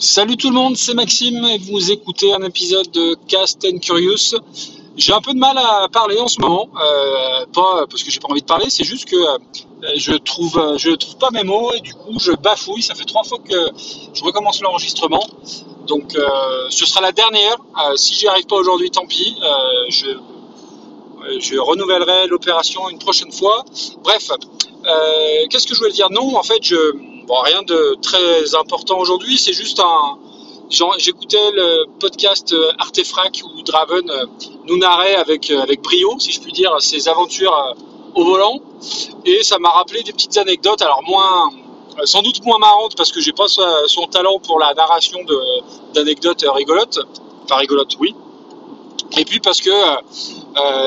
Salut tout le monde, c'est Maxime et vous écoutez un épisode de Cast and Curious. J'ai un peu de mal à parler en ce moment, euh, pas parce que j'ai pas envie de parler, c'est juste que euh, je trouve je trouve pas mes mots et du coup je bafouille. Ça fait trois fois que je recommence l'enregistrement, donc euh, ce sera la dernière. Euh, si j'y arrive pas aujourd'hui, tant pis. Euh, je je renouvellerai l'opération une prochaine fois. Bref, euh, qu'est-ce que je voulais dire? Non, en fait, je bon, rien de très important aujourd'hui. C'est juste un J'écoutais le podcast euh, Artefrac où Draven euh, nous narrait avec, euh, avec brio, si je puis dire, ses aventures au volant. Et ça m'a rappelé des petites anecdotes, alors moins, sans doute moins marrantes parce que j'ai pas son talent pour la narration d'anecdotes rigolotes. Enfin, rigolotes, oui. Et puis parce que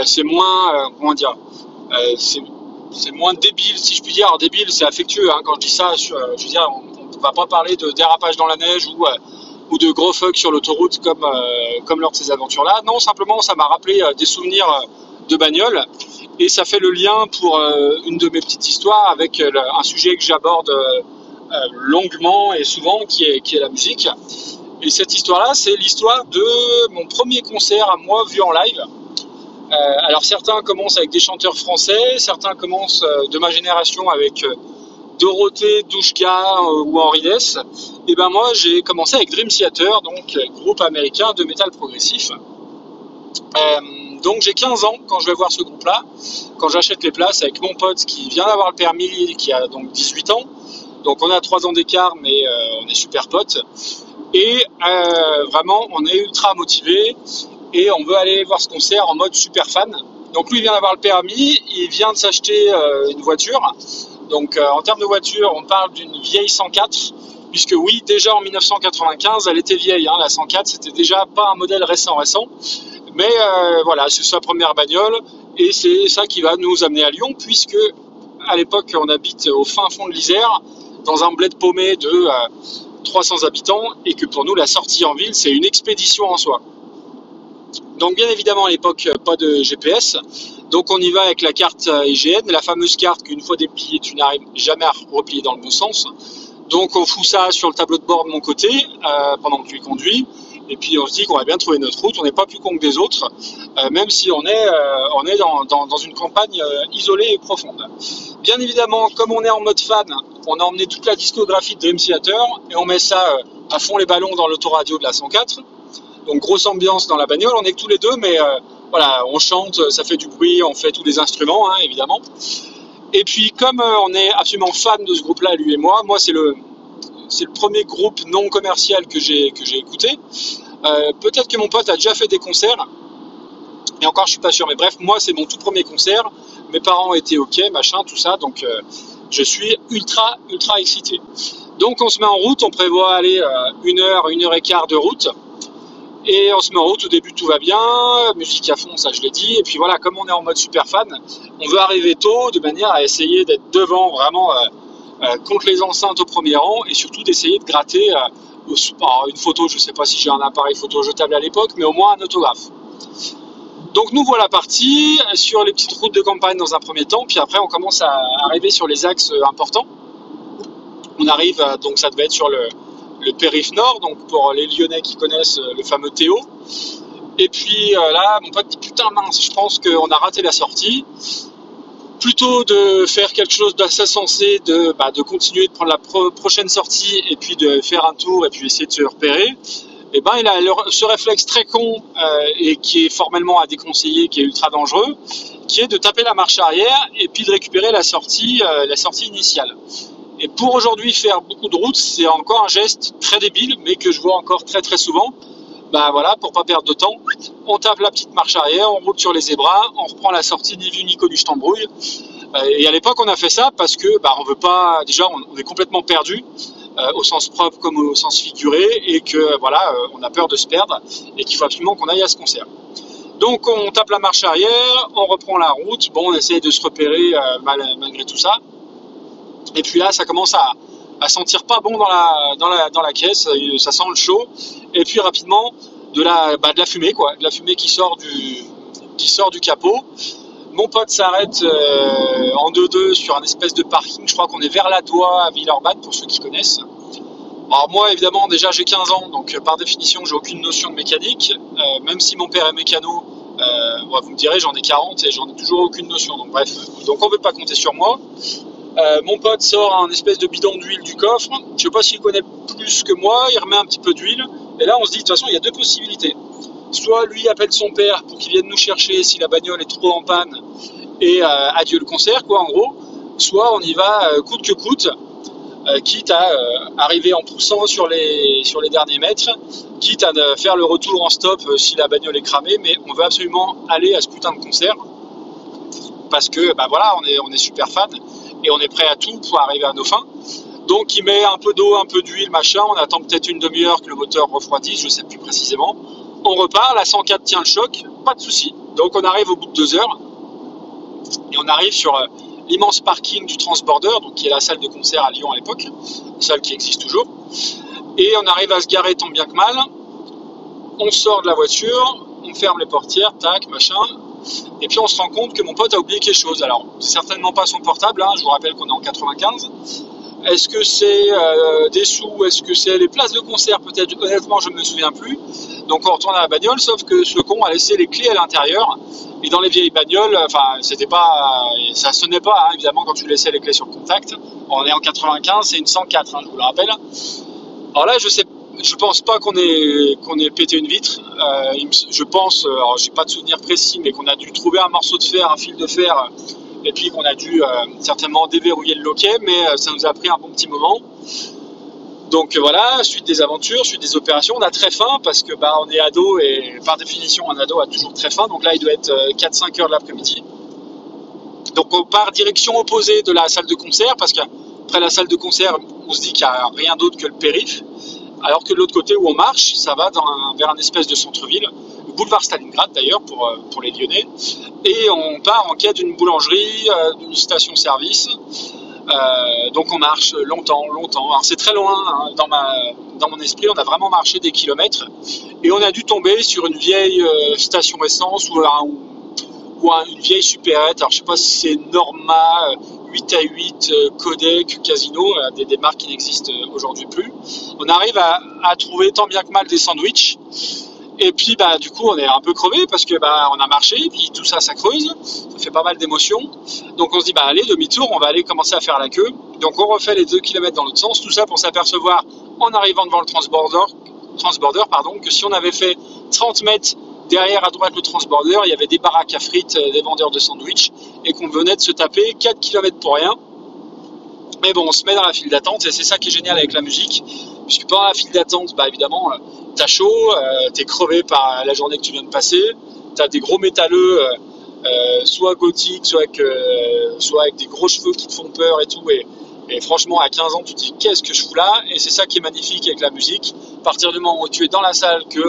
c'est moins, comment dire, c'est moins débile, si je puis dire. Alors, débile, c'est affectueux hein, quand je dis ça. sur- euh, je veux dire, on, on va pas parler de dérapage dans la neige ou, euh, de gros fuck sur l'autoroute comme, euh, comme lors de ces aventures-là. Non, simplement, ça m'a rappelé des souvenirs de bagnole et ça fait le lien pour une de mes petites histoires avec un sujet que j'aborde longuement et souvent, qui est la musique. Et cette histoire-là, c'est l'histoire de mon premier concert à moi vu en live. Euh, alors certains commencent avec des chanteurs français, certains commencent euh, de ma génération avec euh, Dorothée, Douchka ou Henri Dess. Et ben moi j'ai commencé avec Dream Theater, donc groupe américain de métal progressif. Donc j'ai 15 ans quand je vais voir ce groupe-là, quand j'achète les places avec mon pote qui vient d'avoir le permis, qui a donc 18 ans. Donc on a 3 ans d'écart, mais on est super potes. Et vraiment, on est ultra motivé et on veut aller voir ce concert en mode super fan. Donc lui il vient d'avoir le permis, il vient de s'acheter euh, une voiture. Donc euh, en termes de voiture, on parle d'une vieille 104, puisque oui, déjà en 1995, elle était vieille. Hein, la 104, c'était déjà pas un modèle récent récent, mais euh, voilà, c'est sa première bagnole et c'est ça qui va nous amener à Lyon, puisque à l'époque on habite au fin fond de l'Isère, dans un bled paumé de euh, 300 habitants, et que pour nous la sortie en ville c'est une expédition en soi. Donc bien évidemment à l'époque pas de GPS, donc on y va avec la carte IGN, la fameuse carte qu'une fois dépliée tu n'arrives jamais à replier dans le bon sens. Donc on fout ça sur le tableau de bord de mon côté euh, pendant que tu conduis, et puis on se dit qu'on va bien trouver notre route, on n'est pas plus con que des autres, euh, même si on est, euh, dans, une campagne isolée et profonde. Bien évidemment, comme on est en mode fan, on a emmené toute la discographie de Dream Theater et on met ça à fond les ballons dans l'autoradio de la 104. Donc grosse ambiance dans la bagnole, on est que tous les deux, mais euh, voilà, on chante, ça fait du bruit, on fait tous les instruments, hein, évidemment. Et puis comme euh, on est absolument fan de ce groupe-là, lui et moi, moi c'est le c'est le premier groupe non commercial que j'ai que j'ai écouté. Euh, Peut-être que mon pote a déjà fait des concerts, et encore je suis pas sûr, mais bref, moi c'est mon tout premier concert. Mes parents étaient ok, machin, tout ça, donc euh, je suis ultra ultra excité. Donc on se met en route, on prévoit aller euh, une heure, une heure et quart de route. Et on se met en route, au début tout va bien, musique à fond, ça je l'ai dit. Et puis voilà, comme on est en mode super fan, on veut arriver tôt de manière à essayer d'être devant vraiment euh, euh, contre les enceintes au premier rang et surtout d'essayer de gratter euh, une photo. Je sais pas si j'ai un appareil photo jetable à l'époque, mais au moins un autographe. Donc nous voilà partis sur les petites routes de campagne dans un premier temps, puis après on commence à arriver sur les axes euh, importants. On arrive, donc ça devait être sur le, le périph' nord, donc pour les Lyonnais qui connaissent euh, le fameux Théo. Et puis euh, là, mon pote dit putain mince, je pense qu'on a raté la sortie. Plutôt de faire quelque chose d'assez sensé, de, bah, continuer de prendre la pro- prochaine sortie et puis de faire un tour et puis essayer de se repérer, et ben il a ce réflexe très con euh, et qui est formellement à déconseiller, qui est ultra dangereux, qui est de taper la marche arrière et puis de récupérer la sortie, la sortie initiale. Et pour aujourd'hui faire beaucoup de routes, c'est encore un geste très débile, mais que je vois encore très très souvent. Bah voilà, pour pas perdre de temps, on tape la petite marche arrière, on roule sur les zébras, on reprend la sortie ni vu ni connu, je t'embrouille. Euh, Et à l'époque, on a fait ça parce que bah, on veut pas. Déjà, on, est complètement perdu euh, au sens propre comme au sens figuré, et que voilà, euh, on a peur de se perdre et qu'il faut absolument qu'on aille à ce concert. Donc, on tape la marche arrière, on reprend la route. Bon, on essaye de se repérer mal- malgré tout ça. Et puis là, ça commence à, sentir pas bon dans la, caisse, euh, ça sent le chaud. Et puis rapidement, de la, bah, de la fumée, quoi, de la fumée qui sort du, capot. Mon pote s'arrête euh, en 2-2 sur un espèce de parking, je crois qu'on est vers la Doigt à Villeurbanne, pour ceux qui connaissent. Alors moi évidemment déjà j'ai 15 ans donc par définition j'ai aucune notion de mécanique euh, même si mon père est mécano euh, vous me direz j'en ai 40 et j'en ai toujours aucune notion donc bref donc on ne veut pas compter sur moi euh, mon pote sort un espèce de bidon d'huile du coffre. Je sais pas s'il connaît plus que moi. Il remet un petit peu d'huile. Et là on se dit de toute façon il y a deux possibilités. Soit lui appelle son père pour qu'il vienne nous chercher si la bagnole est trop en panne et adieu le concert quoi en gros. Soit on y va coûte que coûte euh, quitte à euh, arriver en poussant sur les, sur les derniers mètres, quitte à faire le retour en stop euh, si la bagnole est cramée, mais on veut absolument aller à ce putain de concert. Parce que bah voilà, on est, on est super fan et on est prêt à tout pour arriver à nos fins. Donc il met un peu d'eau, un peu d'huile, machin, on attend peut-être une demi-heure que le moteur refroidisse, je sais plus précisément. On repart, la 104 tient le choc, pas de souci. Donc on arrive au bout de deux heures et on arrive sur l'immense parking du Transborder, donc qui est la salle de concert à Lyon à l'époque, salle qui existe toujours. Et on arrive à se garer tant bien que mal. On sort de la voiture, on ferme les portières, tac, machin. Et puis on se rend compte que mon pote a oublié quelque chose. Alors, c'est certainement pas son portable, hein, je vous rappelle qu'on est en 95. Est-ce que c'est euh, des sous? Est-ce que c'est les places de concert? Peut-être, honnêtement, je ne me souviens plus. Donc on retourne à la bagnole, sauf que ce con a laissé les clés à l'intérieur. Et dans les vieilles bagnoles, enfin, c'était pas, ça sonnait pas, hein, évidemment, quand tu laissais les clés sur contact. On est en 95, c'est une 104, hein, je vous le rappelle. Alors là, je sais, je pense pas qu'on ait, ait pété une vitre. Euh, je pense, alors j'ai pas de souvenir précis, mais qu'on a dû trouver un morceau de fer, un fil de fer, et puis qu'on a dû euh, certainement déverrouiller le loquet, mais euh, ça nous a pris un bon petit moment. Donc voilà, suite des aventures, suite des opérations, on a très faim parce que bah, on est ado et par définition un ado a toujours très faim. Donc là il doit être 4-5 euh, heures de l'après-midi. Donc on part direction opposée de la salle de concert parce qu'après la salle de concert on se dit qu'il n'y a rien d'autre que le périph. Alors que de l'autre côté où on marche, ça va vers un espèce de centre-ville, le boulevard Stalingrad d'ailleurs pour, euh, pour les Lyonnais. Et on part en quête d'une boulangerie, euh, d'une station-service. Euh, donc on marche longtemps, longtemps. Alors c'est très loin hein, dans, ma, dans mon esprit, on a vraiment marché des kilomètres et on a dû tomber sur une vieille station essence ou, ou une vieille supérette. Alors je sais pas si c'est Norma 8 à 8, Codec, Casino, euh, des, des marques qui n'existent aujourd'hui plus. On arrive à, à trouver tant bien que mal des sandwichs. Et puis, bah, du coup, on est un peu crevé parce que bah, on a marché, puis tout ça, ça creuse, ça fait pas mal d'émotions. Donc, on se dit, bah, allez, demi-tour, on va aller commencer à faire la queue. Donc, on refait les 2 km dans l'autre sens, tout ça pour s'apercevoir, en arrivant devant le transborder, transborder pardon, que si on avait fait 30 mètres derrière à droite le transborder, il y avait des baraques à frites, euh, des vendeurs de sandwich, et qu'on venait de se taper 4 km pour rien. Mais bon, on se met dans la file d'attente, et c'est ça qui est génial avec la musique, puisque pendant la file d'attente, bah, évidemment, euh, t'as chaud, euh, t'es crevé par la journée que tu viens de passer, t'as des gros métalleux, soit gothiques, soit avec, soit avec des gros cheveux qui te font peur et tout. Et, et franchement, à 15 ans, tu te dis qu'est-ce que je fous là? Et c'est ça qui est magnifique avec la musique. À partir du moment où tu es dans la salle, que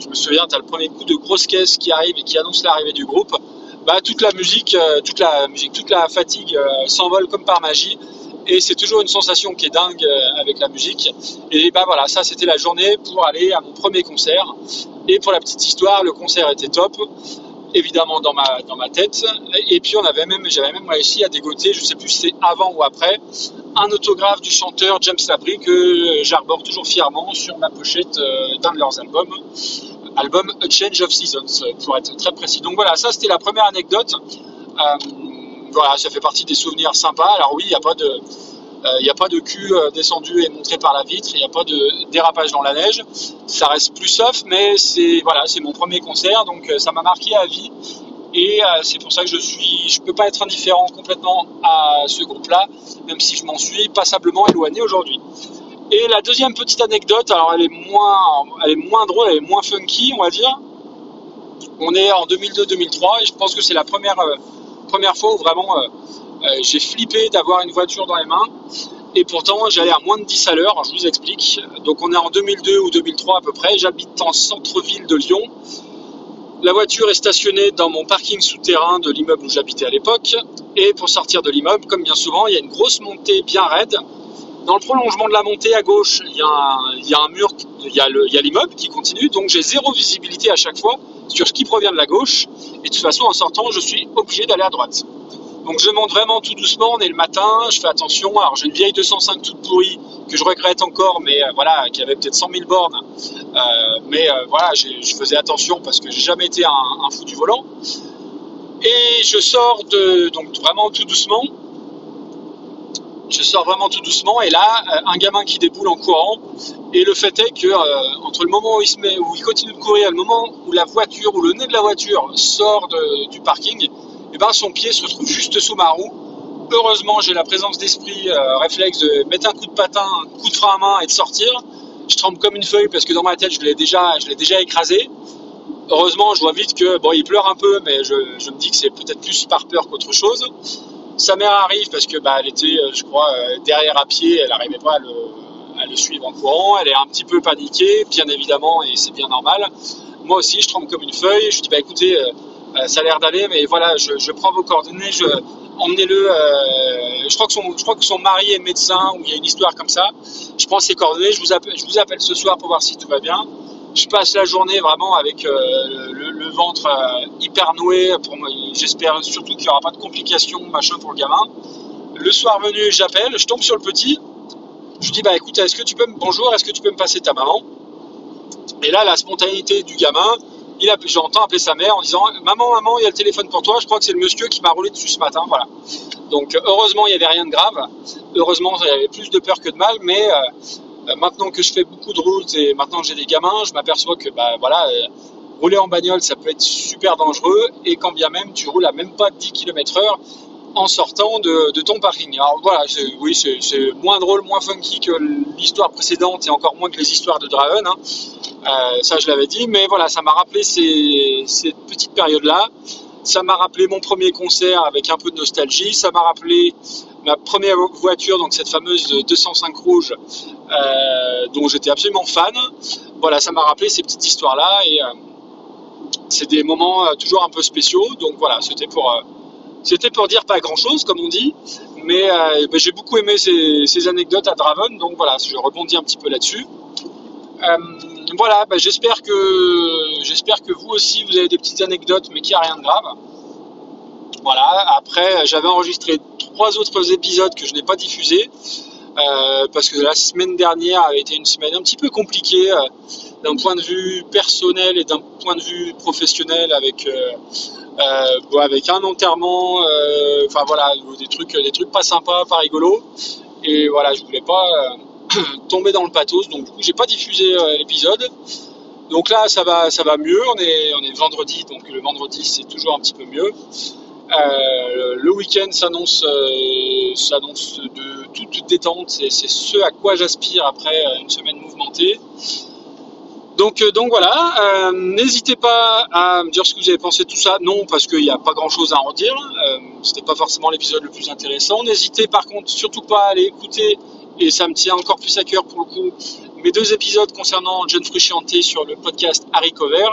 je me souviens, tu as le premier coup de grosse caisse qui arrive et qui annonce l'arrivée du groupe, bah, toute la musique, toute la musique, toute la fatigue s'envole comme par magie et c'est toujours une sensation qui est dingue euh, avec la musique. Et bah voilà, ça c'était la journée pour aller à mon premier concert. Et pour la petite histoire, le concert était top, évidemment dans ma, dans ma tête. Et puis on avait même, j'avais même réussi à dégoter, je sais plus si c'est avant ou après, un autographe du chanteur James Labrie que j'arbore toujours fièrement sur ma pochette euh, d'un de leurs albums album A Change of Seasons, pour être très précis. Donc voilà, ça c'était la première anecdote. Euh, voilà, ça fait partie des souvenirs sympas. Alors oui, il n'y a pas de, euh, a pas de cul euh, descendu et montré par la vitre, il n'y a pas de dérapage dans la neige. Ça reste plus soft, mais c'est voilà, mon premier concert, donc euh, ça m'a marqué à vie. Et c'est pour ça que je suis, je peux pas être indifférent complètement à ce groupe-là, même si je m'en suis passablement éloigné aujourd'hui. Et la deuxième petite anecdote, alors elle est moins, elle est moins drôle, elle est moins funky, on va dire. On est en 2002-2003 et je pense que c'est la première première fois où vraiment euh, euh, j'ai flippé d'avoir une voiture dans les mains. Et pourtant, j'allais à moins de 10 à l'heure, je vous explique. Donc on est en 2002 ou 2003 à peu près, j'habite en centre-ville de Lyon. La voiture est stationnée dans mon parking souterrain de l'immeuble où j'habitais à l'époque. Et pour sortir de l'immeuble, comme bien souvent, il y a une grosse montée bien raide. Dans le prolongement de la montée à gauche, il y a un, mur, il y a l'immeuble qui continue. Donc j'ai zéro visibilité à chaque fois sur ce qui provient de la gauche. Et de toute façon, en sortant, je suis obligé d'aller à droite. Donc je monte vraiment tout doucement, on est le matin, je fais attention. Alors j'ai une vieille 205 toute pourrie que je regrette encore, mais euh, voilà, qui avait peut-être 100 000 bornes. Euh, mais euh, voilà, je faisais attention parce que j'ai jamais été un, un, fou du volant. Et je sors de, donc vraiment tout doucement. Je sors vraiment tout doucement et là, un gamin qui déboule en courant. Et le fait est que entre le moment où il se met, où il continue de courir, et le moment où la voiture, ou le nez de la voiture sort du parking, et ben son pied se retrouve juste sous ma roue. Heureusement, j'ai la présence d'esprit euh, réflexe de mettre un coup de patin, un coup de frein à main et de sortir. Je tremble comme une feuille parce que dans ma tête, je l'ai déjà, je l'ai déjà écrasé. Heureusement, je vois vite que bon, il pleure un peu, mais je, me dis que c'est peut-être plus par peur qu'autre chose. Sa mère arrive parce que bah, elle était, euh, je crois, euh, derrière à pied, elle n'arrivait pas à le, suivre en courant. Elle est un petit peu paniquée, bien évidemment, et c'est bien normal. Moi aussi, je tremble comme une feuille. Je dis bah écoutez, euh, ça a l'air d'aller, mais voilà, je, prends vos coordonnées, je, emmenez-le. Je, crois que son, je crois que son mari est médecin, ou il y a une histoire comme ça. Je prends ses coordonnées, je vous, appelle, je vous appelle ce soir pour voir si tout va bien. Je passe la journée vraiment avec euh, le, ventre hyper noué. J'espère surtout qu'il n'y aura pas de complications, machin, pour le gamin. Le soir venu, j'appelle, je tombe sur le petit. Je dis, bah écoute, est-ce que tu peux me, bonjour, est-ce que tu peux me passer ta maman? Et là, la spontanéité du gamin, il a, j'entends appeler sa mère en disant Maman, maman, il y a le téléphone pour toi. Je crois que c'est le monsieur qui m'a roulé dessus ce matin. Voilà. Donc, heureusement, il n'y avait rien de grave. Heureusement, il y avait plus de peur que de mal. Mais euh, euh, maintenant que je fais beaucoup de routes et maintenant que j'ai des gamins, je m'aperçois que bah, voilà, euh, rouler en bagnole, ça peut être super dangereux. Et quand bien même, tu roules à même pas 10 km/h en sortant de, ton parking. Alors voilà, oui, c'est moins drôle, moins funky que l'histoire précédente et encore moins que les histoires de Draven. Hein. Euh, ça, je l'avais dit, mais voilà, ça m'a rappelé cette petite période-là. Ça m'a rappelé mon premier concert avec un peu de nostalgie. Ça m'a rappelé ma première voiture, donc cette fameuse 205 rouge, euh, dont j'étais absolument fan. Voilà, ça m'a rappelé ces petites histoires-là et euh, c'est des moments toujours un peu spéciaux. Donc voilà, c'était pour pour dire pas grand-chose, comme on dit, mais ben, j'ai beaucoup aimé ces, anecdotes à Draven, donc voilà, je rebondis un petit peu là-dessus voilà, bah, j'espère que vous aussi vous avez des petites anecdotes, mais qu'il n'y a rien de grave. Voilà. Après, j'avais enregistré trois autres épisodes que je n'ai pas diffusés euh, parce que la semaine dernière avait été une semaine un petit peu compliquée euh, d'un point de vue personnel et d'un point de vue professionnel avec euh, avec un enterrement, enfin voilà, des trucs des trucs pas sympas, pas rigolos. Et voilà, je voulais pas tombé dans le pathos, donc du coup j'ai pas diffusé euh, l'épisode. Donc là ça va, ça va mieux, on est, on est vendredi, donc le vendredi c'est toujours un petit peu mieux. Euh, le week-end s'annonce, euh, s'annonce de toute détente, c'est ce à quoi j'aspire après une semaine mouvementée. Donc, donc voilà, n'hésitez pas à me dire ce que vous avez pensé de tout ça. Non, parce qu'il n'y a pas grand chose à en dire. C'était pas forcément l'épisode le plus intéressant. N'hésitez par contre surtout pas à aller écouter et ça me tient encore plus à cœur pour le coup, mes deux épisodes concernant John Frusciante sur le podcast Harry Cover.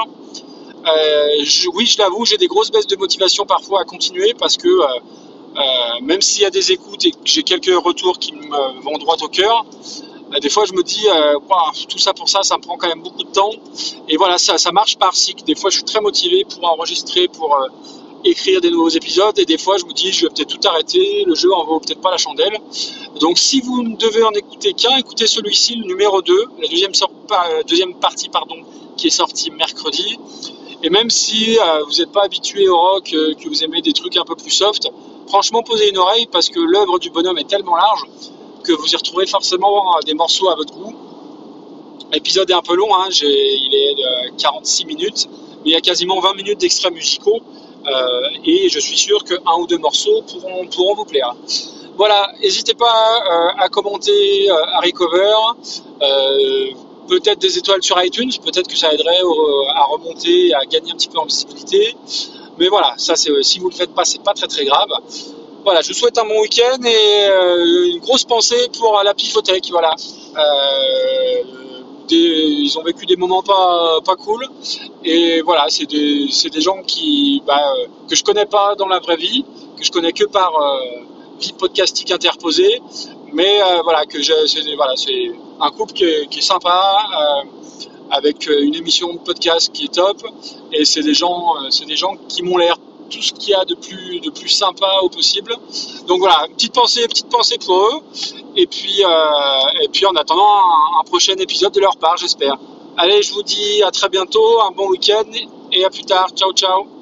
Euh, oui, je l'avoue, j'ai des grosses baisses de motivation parfois à continuer parce que euh, euh, même s'il y a des écoutes et que j'ai quelques retours qui me vont droit au cœur, des fois je me dis, tout ça pour ça, ça me prend quand même beaucoup de temps. Et voilà, ça, marche par cycle. Des fois, je suis très motivé pour enregistrer, pour écrire des nouveaux épisodes et des fois je me dis je vais peut-être tout arrêter, le jeu en vaut peut-être pas la chandelle. Donc si vous ne devez en écouter qu'un, écoutez celui-ci, le numéro 2, la deuxième, euh, deuxième partie pardon, qui est sortie mercredi. Et même si euh, vous n'êtes pas habitué au rock, euh, que vous aimez des trucs un peu plus soft, franchement posez une oreille parce que l'œuvre du bonhomme est tellement large que vous y retrouverez forcément des morceaux à votre goût. L'épisode est un peu long, hein, il est de 46 minutes, mais il y a quasiment 20 minutes d'extraits musicaux. Euh, et je suis sûr qu'un ou deux morceaux pourront, vous plaire. Voilà, n'hésitez pas euh, à commenter euh, Harry Cover, peut-être des étoiles sur iTunes, peut-être que ça aiderait à remonter, à gagner un petit peu en visibilité. Mais voilà, ça si vous le faites pas, c'est pas très très grave. Voilà, je vous souhaite un bon week-end et une grosse pensée pour la Pifothèque. Voilà. Euh, ils ont vécu des moments pas, pas cool. Et voilà, c'est des, des, gens qui, bah, euh, que je connais pas dans la vraie vie, que je connais que par euh, vie podcastique interposée. Mais euh, voilà, c'est voilà, un couple qui est, sympa, avec une émission de podcast qui est top. Et c'est des c'est des gens qui m'ont l'air tout ce qu'il y a de plus, de plus sympa au possible. Donc voilà, petite pensée, petite pensée pour eux. Et puis, euh, et puis en attendant un, un prochain épisode de leur part, j'espère. Allez, je vous dis à très bientôt, un bon week-end et à plus tard. Ciao, ciao.